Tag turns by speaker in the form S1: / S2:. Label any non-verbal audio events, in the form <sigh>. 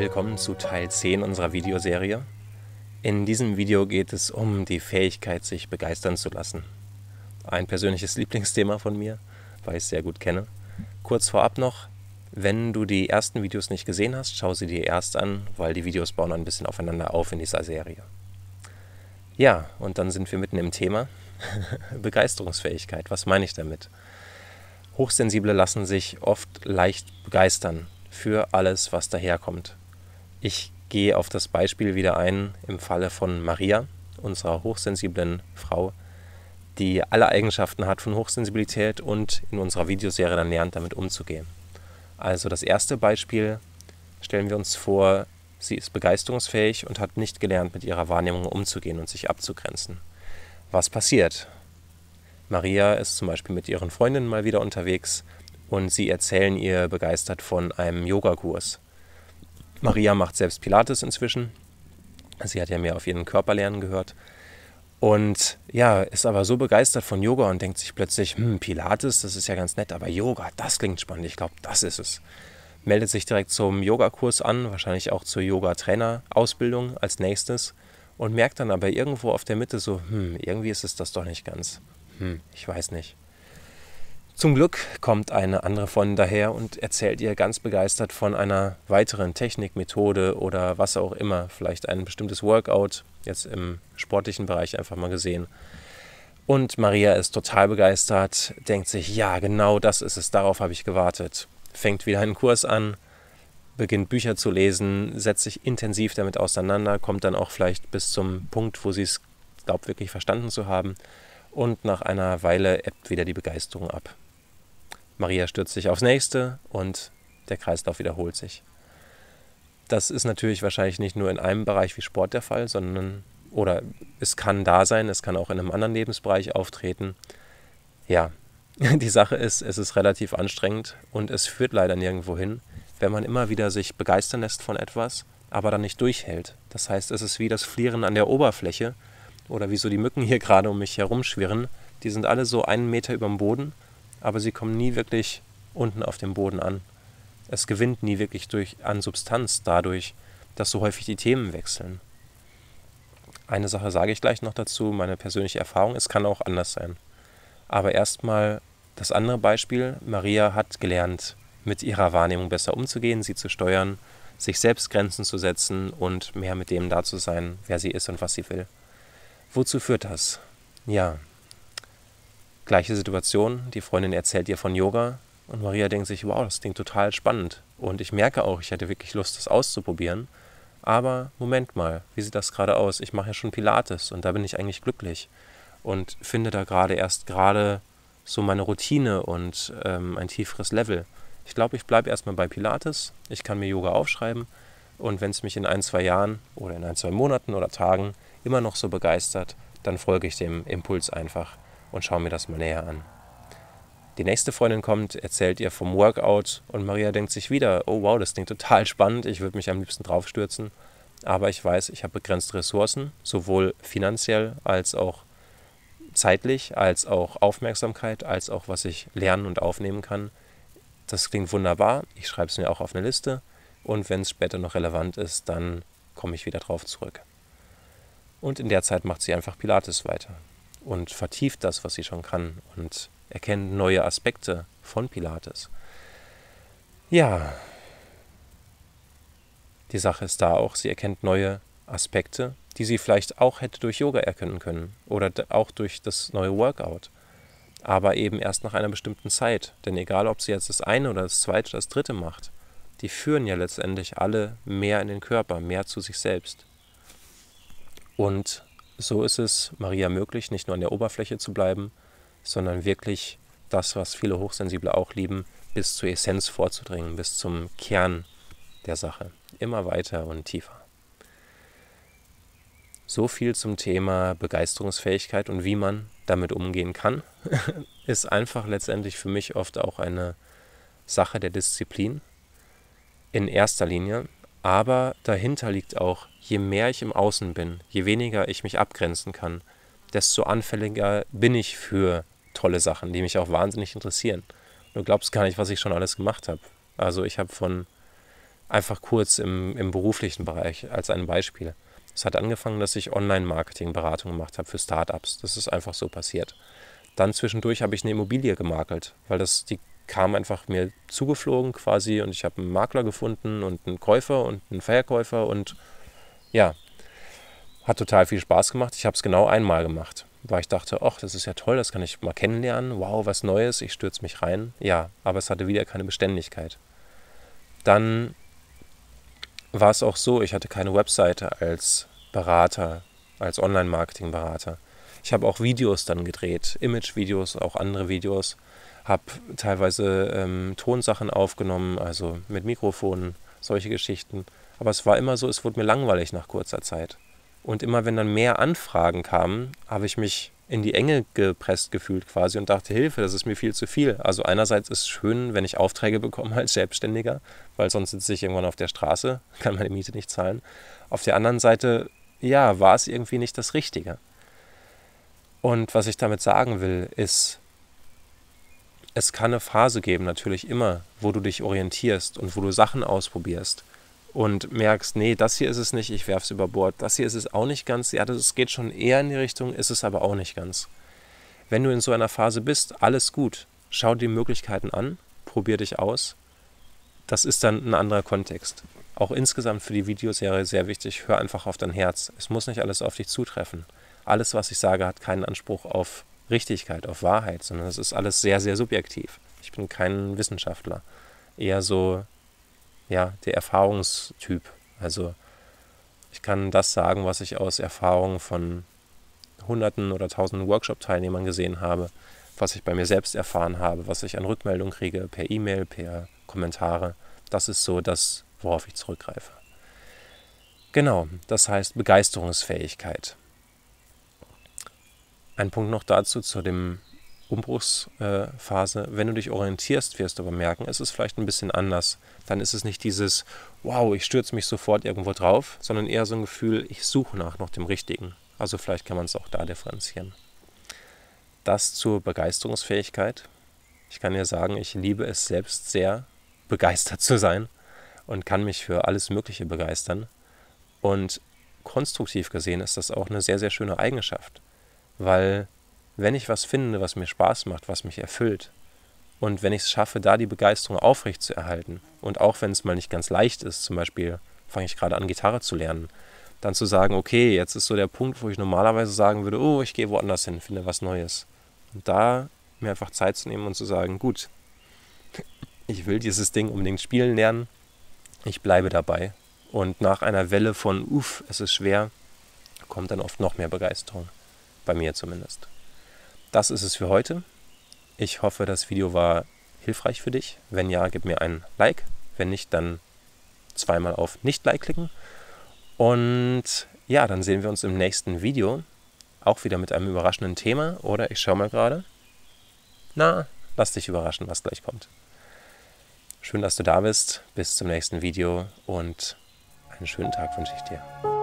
S1: Willkommen zu Teil 10 unserer Videoserie. In diesem Video geht es um die Fähigkeit, sich begeistern zu lassen. Ein persönliches Lieblingsthema von mir, weil ich es sehr gut kenne. Kurz vorab noch, wenn du die ersten Videos nicht gesehen hast, schau sie dir erst an, weil die Videos bauen ein bisschen aufeinander auf in dieser Serie. Ja, und dann sind wir mitten im Thema. <laughs> Begeisterungsfähigkeit, was meine ich damit? Hochsensible lassen sich oft leicht begeistern für alles, was daherkommt. Ich gehe auf das Beispiel wieder ein im Falle von Maria, unserer hochsensiblen Frau, die alle Eigenschaften hat von Hochsensibilität und in unserer Videoserie dann lernt, damit umzugehen. Also das erste Beispiel stellen wir uns vor, sie ist begeisterungsfähig und hat nicht gelernt, mit ihrer Wahrnehmung umzugehen und sich abzugrenzen. Was passiert? Maria ist zum Beispiel mit ihren Freundinnen mal wieder unterwegs und sie erzählen ihr begeistert von einem Yogakurs. Maria macht selbst Pilates inzwischen. Sie hat ja mehr auf ihren Körper lernen gehört. Und ja, ist aber so begeistert von Yoga und denkt sich plötzlich, hm, Pilates, das ist ja ganz nett, aber Yoga, das klingt spannend. Ich glaube, das ist es. Meldet sich direkt zum Yogakurs an, wahrscheinlich auch zur Yoga-Trainer-Ausbildung als nächstes und merkt dann aber irgendwo auf der Mitte so, hm, irgendwie ist es das doch nicht ganz. Hm, ich weiß nicht. Zum Glück kommt eine andere von daher und erzählt ihr ganz begeistert von einer weiteren Technik, Methode oder was auch immer, vielleicht ein bestimmtes Workout, jetzt im sportlichen Bereich einfach mal gesehen. Und Maria ist total begeistert, denkt sich, ja, genau das ist es, darauf habe ich gewartet. Fängt wieder einen Kurs an, beginnt Bücher zu lesen, setzt sich intensiv damit auseinander, kommt dann auch vielleicht bis zum Punkt, wo sie es glaubt, wirklich verstanden zu haben. Und nach einer Weile ebbt wieder die Begeisterung ab. Maria stürzt sich aufs nächste und der Kreislauf wiederholt sich. Das ist natürlich wahrscheinlich nicht nur in einem Bereich wie Sport der Fall, sondern oder es kann da sein, es kann auch in einem anderen Lebensbereich auftreten. Ja, <laughs> die Sache ist, es ist relativ anstrengend und es führt leider nirgendwo hin, wenn man immer wieder sich begeistern lässt von etwas, aber dann nicht durchhält. Das heißt, es ist wie das Flieren an der Oberfläche oder wie so die Mücken hier gerade um mich herum schwirren. Die sind alle so einen Meter über dem Boden aber sie kommen nie wirklich unten auf dem Boden an. Es gewinnt nie wirklich durch, an Substanz dadurch, dass so häufig die Themen wechseln. Eine Sache sage ich gleich noch dazu, meine persönliche Erfahrung, es kann auch anders sein. Aber erstmal das andere Beispiel, Maria hat gelernt, mit ihrer Wahrnehmung besser umzugehen, sie zu steuern, sich selbst Grenzen zu setzen und mehr mit dem da zu sein, wer sie ist und was sie will. Wozu führt das? Ja, Gleiche Situation, die Freundin erzählt ihr von Yoga und Maria denkt sich, wow, das klingt total spannend. Und ich merke auch, ich hätte wirklich Lust, das auszuprobieren. Aber Moment mal, wie sieht das gerade aus? Ich mache ja schon Pilates und da bin ich eigentlich glücklich und finde da gerade erst gerade so meine Routine und ähm, ein tieferes Level. Ich glaube, ich bleibe erstmal bei Pilates. Ich kann mir Yoga aufschreiben und wenn es mich in ein, zwei Jahren oder in ein, zwei Monaten oder Tagen immer noch so begeistert, dann folge ich dem Impuls einfach und schaue mir das mal näher an. Die nächste Freundin kommt, erzählt ihr vom Workout und Maria denkt sich wieder, oh wow, das klingt total spannend, ich würde mich am liebsten draufstürzen, aber ich weiß, ich habe begrenzte Ressourcen, sowohl finanziell als auch zeitlich, als auch Aufmerksamkeit, als auch was ich lernen und aufnehmen kann. Das klingt wunderbar, ich schreibe es mir auch auf eine Liste und wenn es später noch relevant ist, dann komme ich wieder drauf zurück. Und in der Zeit macht sie einfach Pilates weiter und vertieft das, was sie schon kann und erkennt neue Aspekte von Pilates. Ja, die Sache ist da auch, sie erkennt neue Aspekte, die sie vielleicht auch hätte durch Yoga erkennen können oder auch durch das neue Workout. Aber eben erst nach einer bestimmten Zeit. Denn egal, ob sie jetzt das eine oder das zweite oder das dritte macht, die führen ja letztendlich alle mehr in den Körper, mehr zu sich selbst. Und so ist es Maria möglich, nicht nur an der Oberfläche zu bleiben, sondern wirklich das, was viele Hochsensible auch lieben, bis zur Essenz vorzudringen, bis zum Kern der Sache. Immer weiter und tiefer. So viel zum Thema Begeisterungsfähigkeit und wie man damit umgehen kann, <laughs> ist einfach letztendlich für mich oft auch eine Sache der Disziplin in erster Linie, aber dahinter liegt auch, je mehr ich im Außen bin, je weniger ich mich abgrenzen kann, desto anfälliger bin ich für tolle Sachen, die mich auch wahnsinnig interessieren. Du glaubst gar nicht, was ich schon alles gemacht habe. Also ich habe von Einfach kurz im, im beruflichen Bereich als ein Beispiel. Es hat angefangen, dass ich Online-Marketing-Beratung gemacht habe für Startups. Das ist einfach so passiert. Dann zwischendurch habe ich eine Immobilie gemakelt, weil das, die kam einfach mir zugeflogen quasi und ich habe einen Makler gefunden und einen Käufer und einen Verkäufer und ja, hat total viel Spaß gemacht. Ich habe es genau einmal gemacht, weil ich dachte, ach, das ist ja toll, das kann ich mal kennenlernen. Wow, was Neues, ich stürze mich rein. Ja, aber es hatte wieder keine Beständigkeit. Dann war es auch so, ich hatte keine Webseite als Berater, als Online-Marketing-Berater. Ich habe auch Videos dann gedreht, Image-Videos, auch andere Videos habe teilweise ähm, Tonsachen aufgenommen, also mit Mikrofonen, solche Geschichten. Aber es war immer so, es wurde mir langweilig nach kurzer Zeit. Und immer wenn dann mehr Anfragen kamen, habe ich mich in die Enge gepresst gefühlt quasi und dachte, Hilfe, das ist mir viel zu viel. Also einerseits ist es schön, wenn ich Aufträge bekomme als Selbstständiger, weil sonst sitze ich irgendwann auf der Straße, <laughs> kann meine Miete nicht zahlen. Auf der anderen Seite, ja, war es irgendwie nicht das Richtige. Und was ich damit sagen will, ist, es kann eine Phase geben, natürlich immer, wo du dich orientierst und wo du Sachen ausprobierst und merkst, nee, das hier ist es nicht, ich werfe es über Bord, das hier ist es auch nicht ganz, ja, das geht schon eher in die Richtung, ist es aber auch nicht ganz. Wenn du in so einer Phase bist, alles gut, schau dir Möglichkeiten an, probier dich aus. Das ist dann ein anderer Kontext. Auch insgesamt für die Videoserie sehr wichtig, hör einfach auf dein Herz. Es muss nicht alles auf dich zutreffen. Alles, was ich sage, hat keinen Anspruch auf Richtigkeit, auf Wahrheit, sondern es ist alles sehr, sehr subjektiv. Ich bin kein Wissenschaftler. Eher so, ja, der Erfahrungstyp. Also ich kann das sagen, was ich aus Erfahrungen von Hunderten oder Tausenden Workshop-Teilnehmern gesehen habe, was ich bei mir selbst erfahren habe, was ich an Rückmeldung kriege, per E-Mail, per Kommentare. Das ist so das, worauf ich zurückgreife. Genau, das heißt Begeisterungsfähigkeit. Ein Punkt noch dazu, zu dem Umbruchsphase. Wenn du dich orientierst, wirst du aber merken, es ist vielleicht ein bisschen anders. Dann ist es nicht dieses, wow, ich stürze mich sofort irgendwo drauf, sondern eher so ein Gefühl, ich suche nach noch dem Richtigen. Also vielleicht kann man es auch da differenzieren. Das zur Begeisterungsfähigkeit. Ich kann dir sagen, ich liebe es selbst sehr, begeistert zu sein und kann mich für alles Mögliche begeistern. Und konstruktiv gesehen ist das auch eine sehr, sehr schöne Eigenschaft weil wenn ich was finde, was mir Spaß macht, was mich erfüllt, und wenn ich es schaffe, da die Begeisterung aufrecht zu erhalten, und auch wenn es mal nicht ganz leicht ist, zum Beispiel fange ich gerade an, Gitarre zu lernen, dann zu sagen, okay, jetzt ist so der Punkt, wo ich normalerweise sagen würde, oh, ich gehe woanders hin, finde was Neues. Und da mir einfach Zeit zu nehmen und zu sagen, gut, <laughs> ich will dieses Ding unbedingt spielen lernen, ich bleibe dabei. Und nach einer Welle von, uff, es ist schwer, kommt dann oft noch mehr Begeisterung bei mir zumindest. Das ist es für heute. Ich hoffe, das Video war hilfreich für dich. Wenn ja, gib mir ein Like. Wenn nicht, dann zweimal auf Nicht-Like klicken. Und ja, dann sehen wir uns im nächsten Video. Auch wieder mit einem überraschenden Thema. Oder ich schaue mal gerade. Na, lass dich überraschen, was gleich kommt. Schön, dass du da bist. Bis zum nächsten Video und einen schönen Tag wünsche ich dir.